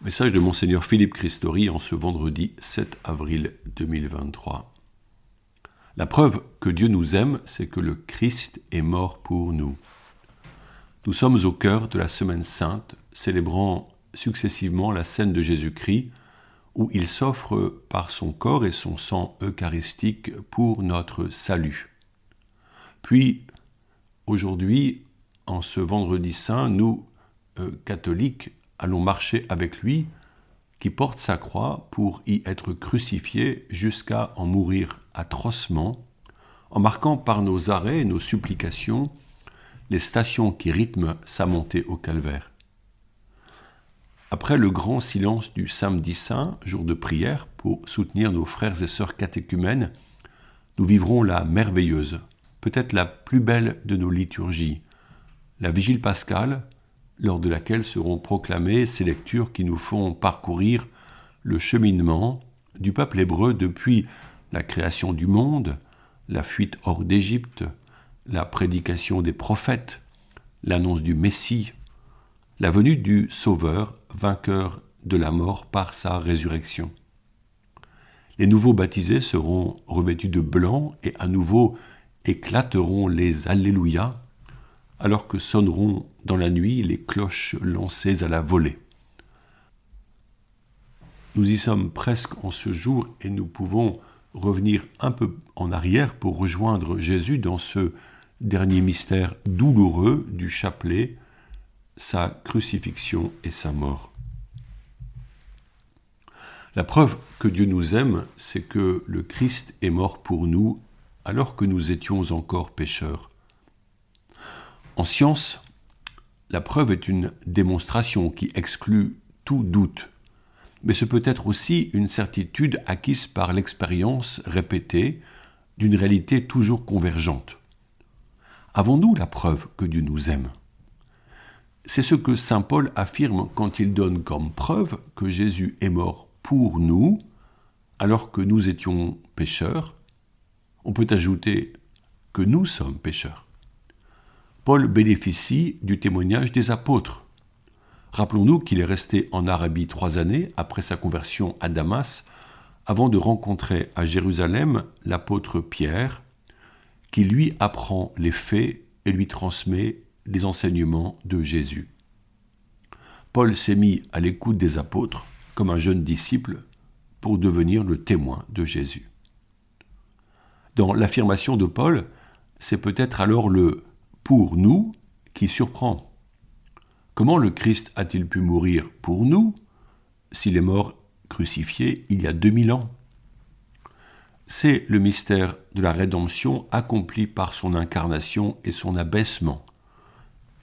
Message de Monseigneur Philippe Christori en ce vendredi 7 avril 2023. La preuve que Dieu nous aime, c'est que le Christ est mort pour nous. Nous sommes au cœur de la Semaine sainte, célébrant successivement la scène de Jésus-Christ, où il s'offre par son corps et son sang eucharistique pour notre salut. Puis, aujourd'hui, en ce vendredi saint, nous, euh, catholiques, allons marcher avec lui, qui porte sa croix pour y être crucifié jusqu'à en mourir atrocement, en marquant par nos arrêts et nos supplications les stations qui rythment sa montée au calvaire. Après le grand silence du samedi saint, jour de prière, pour soutenir nos frères et sœurs catéchumènes, nous vivrons la merveilleuse, peut-être la plus belle de nos liturgies, la vigile pascale, lors de laquelle seront proclamées ces lectures qui nous font parcourir le cheminement du peuple hébreu depuis la création du monde, la fuite hors d'Égypte, la prédication des prophètes, l'annonce du Messie, la venue du Sauveur, vainqueur de la mort par sa résurrection. Les nouveaux baptisés seront revêtus de blanc et à nouveau éclateront les Alléluia alors que sonneront dans la nuit les cloches lancées à la volée. Nous y sommes presque en ce jour et nous pouvons revenir un peu en arrière pour rejoindre Jésus dans ce dernier mystère douloureux du chapelet, sa crucifixion et sa mort. La preuve que Dieu nous aime, c'est que le Christ est mort pour nous alors que nous étions encore pécheurs. En science, la preuve est une démonstration qui exclut tout doute, mais ce peut être aussi une certitude acquise par l'expérience répétée d'une réalité toujours convergente. Avons-nous la preuve que Dieu nous aime? C'est ce que Saint Paul affirme quand il donne comme preuve que Jésus est mort pour nous alors que nous étions pécheurs. On peut ajouter que nous sommes pécheurs. Paul bénéficie du témoignage des apôtres. Rappelons-nous qu'il est resté en Arabie trois années après sa conversion à Damas, avant de rencontrer à Jérusalem l'apôtre Pierre, qui lui apprend les faits et lui transmet les enseignements de Jésus. Paul s'est mis à l'écoute des apôtres comme un jeune disciple pour devenir le témoin de Jésus. Dans l'affirmation de Paul, c'est peut-être alors le pour nous qui surprend. Comment le Christ a-t-il pu mourir pour nous s'il est mort crucifié il y a 2000 ans? C'est le mystère de la rédemption accompli par son incarnation et son abaissement.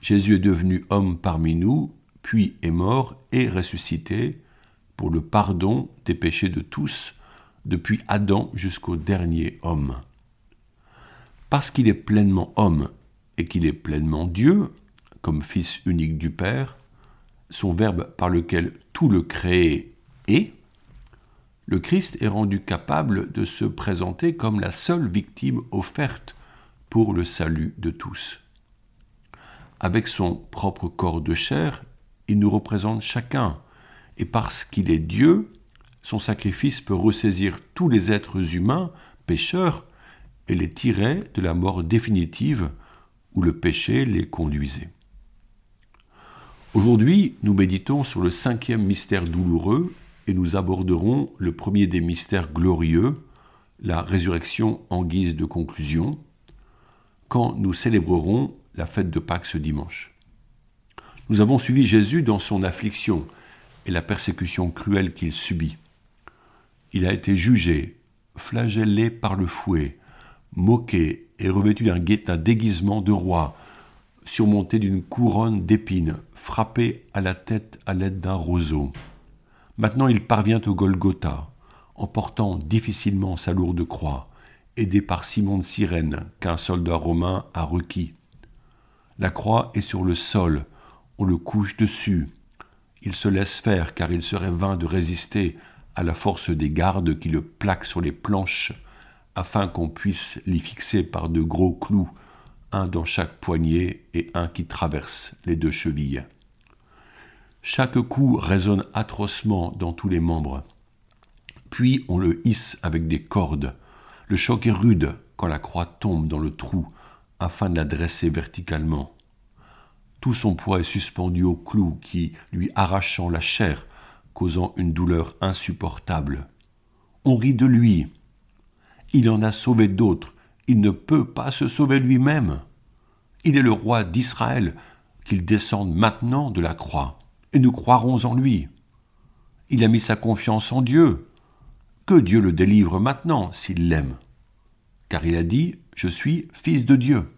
Jésus est devenu homme parmi nous, puis est mort et ressuscité pour le pardon des péchés de tous, depuis Adam jusqu'au dernier homme. Parce qu'il est pleinement homme et qu'il est pleinement Dieu, comme Fils unique du Père, son Verbe par lequel tout le créé est, le Christ est rendu capable de se présenter comme la seule victime offerte pour le salut de tous. Avec son propre corps de chair, il nous représente chacun, et parce qu'il est Dieu, son sacrifice peut ressaisir tous les êtres humains, pécheurs, et les tirer de la mort définitive où le péché les conduisait. Aujourd'hui, nous méditons sur le cinquième mystère douloureux et nous aborderons le premier des mystères glorieux, la résurrection en guise de conclusion, quand nous célébrerons la fête de Pâques ce dimanche. Nous avons suivi Jésus dans son affliction et la persécution cruelle qu'il subit. Il a été jugé, flagellé par le fouet, moqué et revêtu d'un déguisement de roi, surmonté d'une couronne d'épines, frappé à la tête à l'aide d'un roseau. Maintenant il parvient au Golgotha, en portant difficilement sa lourde croix, aidé par Simon de Cyrène, qu'un soldat romain a requis. La croix est sur le sol, on le couche dessus. Il se laisse faire car il serait vain de résister à la force des gardes qui le plaquent sur les planches afin qu'on puisse l'y fixer par de gros clous, un dans chaque poignet et un qui traverse les deux chevilles. Chaque coup résonne atrocement dans tous les membres. Puis on le hisse avec des cordes. Le choc est rude quand la croix tombe dans le trou afin de la dresser verticalement. Tout son poids est suspendu au clou qui, lui arrachant la chair, causant une douleur insupportable. On rit de lui. Il en a sauvé d'autres. Il ne peut pas se sauver lui-même. Il est le roi d'Israël, qu'il descende maintenant de la croix, et nous croirons en lui. Il a mis sa confiance en Dieu. Que Dieu le délivre maintenant s'il l'aime. Car il a dit, Je suis fils de Dieu.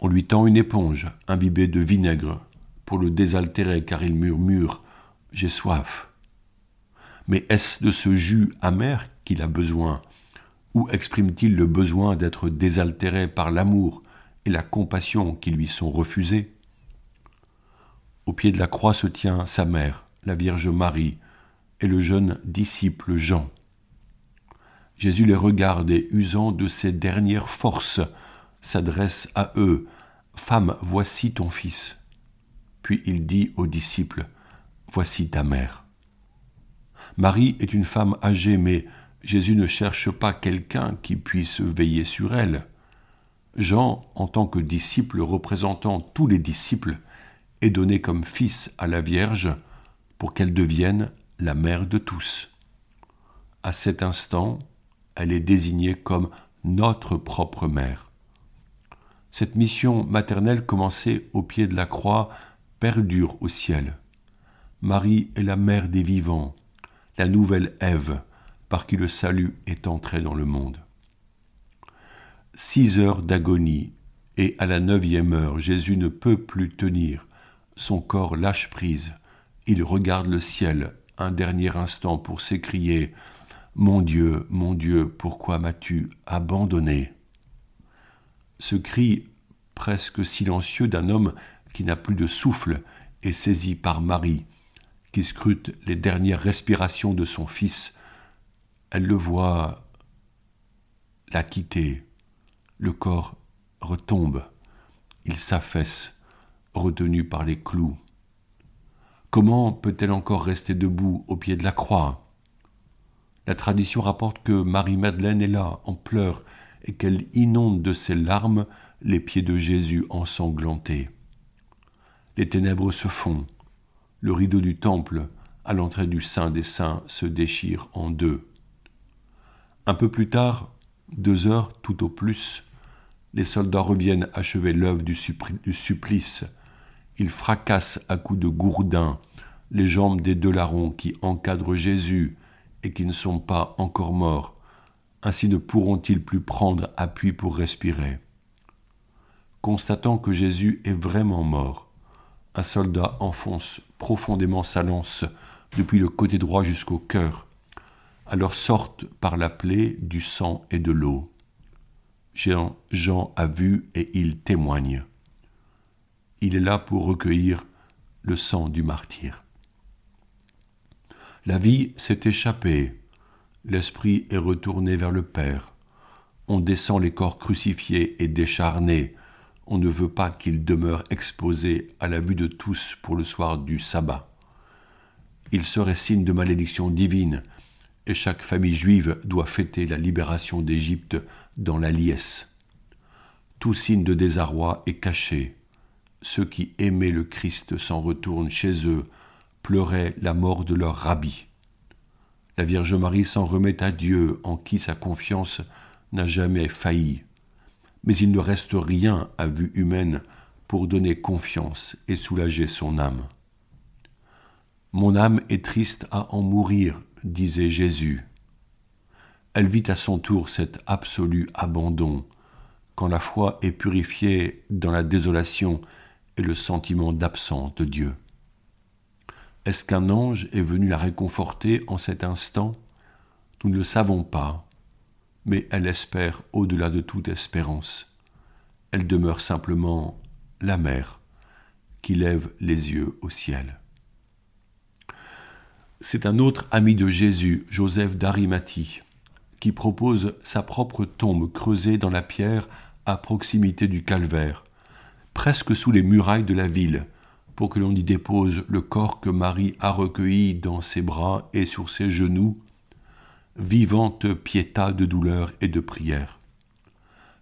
On lui tend une éponge imbibée de vinaigre pour le désaltérer car il murmure J'ai soif. Mais est-ce de ce jus amer qu'il a besoin? Ou exprime-t-il le besoin d'être désaltéré par l'amour et la compassion qui lui sont refusés Au pied de la croix se tient sa mère, la Vierge Marie, et le jeune disciple Jean. Jésus les regarde et, usant de ses dernières forces, s'adresse à eux Femme, voici ton fils. Puis il dit aux disciples Voici ta mère. Marie est une femme âgée, mais Jésus ne cherche pas quelqu'un qui puisse veiller sur elle. Jean, en tant que disciple représentant tous les disciples, est donné comme fils à la Vierge pour qu'elle devienne la mère de tous. À cet instant, elle est désignée comme notre propre mère. Cette mission maternelle commencée au pied de la croix perdure au ciel. Marie est la mère des vivants, la nouvelle Ève, par qui le salut est entré dans le monde. Six heures d'agonie, et à la neuvième heure, Jésus ne peut plus tenir, son corps lâche prise, il regarde le ciel un dernier instant pour s'écrier Mon Dieu, mon Dieu, pourquoi m'as-tu abandonné? Ce cri presque silencieux d'un homme qui n'a plus de souffle est saisi par Marie, scrute les dernières respirations de son fils. Elle le voit la quitter. Le corps retombe. Il s'affaisse, retenu par les clous. Comment peut-elle encore rester debout au pied de la croix? La tradition rapporte que Marie-Madeleine est là, en pleurs, et qu'elle inonde de ses larmes les pieds de Jésus ensanglantés. Les ténèbres se font, le rideau du temple, à l'entrée du Saint des Saints, se déchire en deux. Un peu plus tard, deux heures tout au plus, les soldats reviennent achever l'œuvre du, supplice. Ils fracassent à coups de gourdin les jambes des deux larrons qui encadrent Jésus et qui ne sont pas encore morts. Ainsi ne pourront-ils plus prendre appui pour respirer. Constatant que Jésus est vraiment mort, un soldat enfonce profondément sa lance depuis le côté droit jusqu'au cœur. Alors sortent par la plaie du sang et de l'eau. Jean, a vu et il témoigne. Il est là pour recueillir le sang du martyr. La vie s'est échappée, l'esprit est retourné vers le Père. On descend les corps crucifiés et décharnés, on ne veut pas qu'il demeure exposé à la vue de tous pour le soir du sabbat. Il serait signe de malédiction divine, et chaque famille juive doit fêter la libération d'Égypte dans la liesse. Tout signe de désarroi est caché. Ceux qui aimaient le Christ s'en retournent chez eux, pleuraient la mort de leur rabbi. La Vierge Marie s'en remet à Dieu en qui sa confiance n'a jamais failli mais il ne reste rien à vue humaine pour donner confiance et soulager son âme. Mon âme est triste à en mourir, disait Jésus. Elle vit à son tour cet absolu abandon, quand la foi est purifiée dans la désolation et le sentiment d'absence de Dieu. Est-ce qu'un ange est venu la réconforter en cet instant? Nous ne le savons pas, mais elle espère au-delà de toute espérance. Elle demeure simplement la mère qui lève les yeux au ciel. C'est un autre ami de Jésus, Joseph d'Arimathie, qui propose sa propre tombe creusée dans la pierre à proximité du calvaire, presque sous les murailles de la ville, pour que l'on y dépose le corps que Marie a recueilli dans ses bras et sur ses genoux, vivante piéta de douleur et de prière.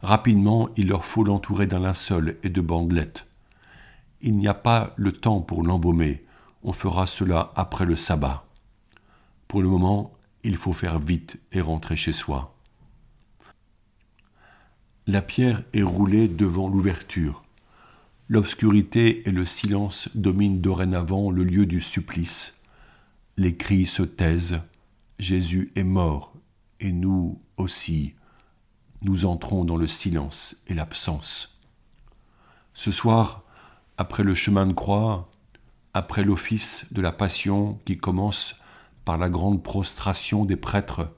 Rapidement, il leur faut l'entourer d'un linceul et de bandelettes. Il n'y a pas le temps pour l'embaumer, on fera cela après le sabbat. Pour le moment, il faut faire vite et rentrer chez soi. La pierre est roulée devant l'ouverture. L'obscurité et le silence dominent dorénavant le lieu du supplice. Les cris se taisent. Jésus est mort, et nous aussi, nous entrons dans le silence et l'absence. Ce soir, après le chemin de croix, après l'office de la Passion qui commence par la grande prostration des prêtres,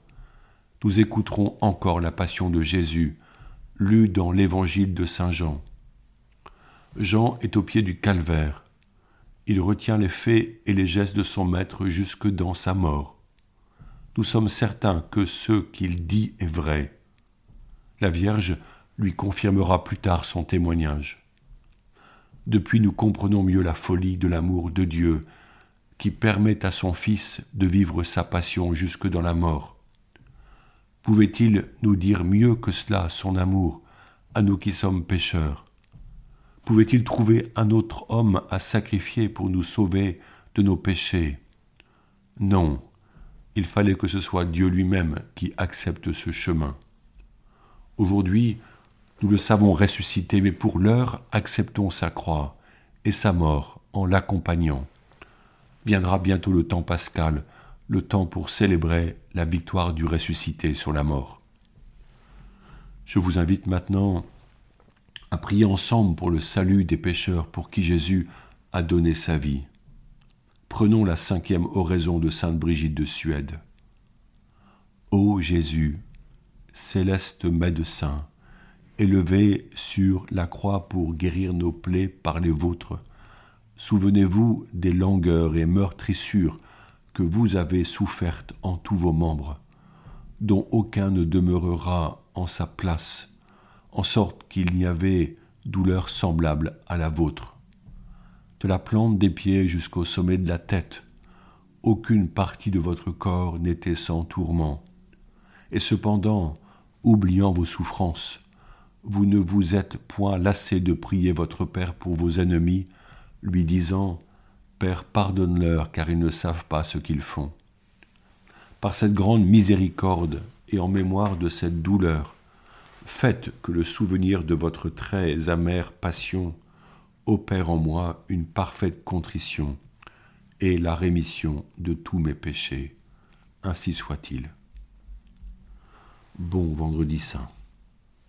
nous écouterons encore la Passion de Jésus, lue dans l'Évangile de Saint Jean. Jean est au pied du calvaire. Il retient les faits et les gestes de son Maître jusque dans sa mort. Nous sommes certains que ce qu'il dit est vrai. La Vierge lui confirmera plus tard son témoignage. Depuis nous comprenons mieux la folie de l'amour de Dieu qui permet à son Fils de vivre sa passion jusque dans la mort. Pouvait-il nous dire mieux que cela son amour à nous qui sommes pécheurs? Pouvait-il trouver un autre homme à sacrifier pour nous sauver de nos péchés? Non, il fallait que ce soit Dieu lui-même qui accepte ce chemin. Aujourd'hui, nous le savons ressuscité, mais pour l'heure, acceptons sa croix et sa mort en l'accompagnant viendra bientôt le temps pascal, le temps pour célébrer la victoire du ressuscité sur la mort. Je vous invite maintenant à prier ensemble pour le salut des pécheurs pour qui Jésus a donné sa vie. Prenons la cinquième oraison de Sainte Brigitte de Suède. Ô Jésus, céleste médecin, élevé sur la croix pour guérir nos plaies par les vôtres, Souvenez-vous des langueurs et meurtrissures que vous avez souffertes en tous vos membres, dont aucun ne demeurera en sa place, en sorte qu'il n'y avait douleur semblable à la vôtre. De la plante des pieds jusqu'au sommet de la tête, aucune partie de votre corps n'était sans tourment. Et cependant, oubliant vos souffrances, vous ne vous êtes point lassé de prier votre Père pour vos ennemis, lui disant Père, pardonne-leur, car ils ne savent pas ce qu'ils font. Par cette grande miséricorde et en mémoire de cette douleur, faites que le souvenir de votre très amère passion opère en moi une parfaite contrition et la rémission de tous mes péchés. Ainsi soit-il. Bon vendredi saint.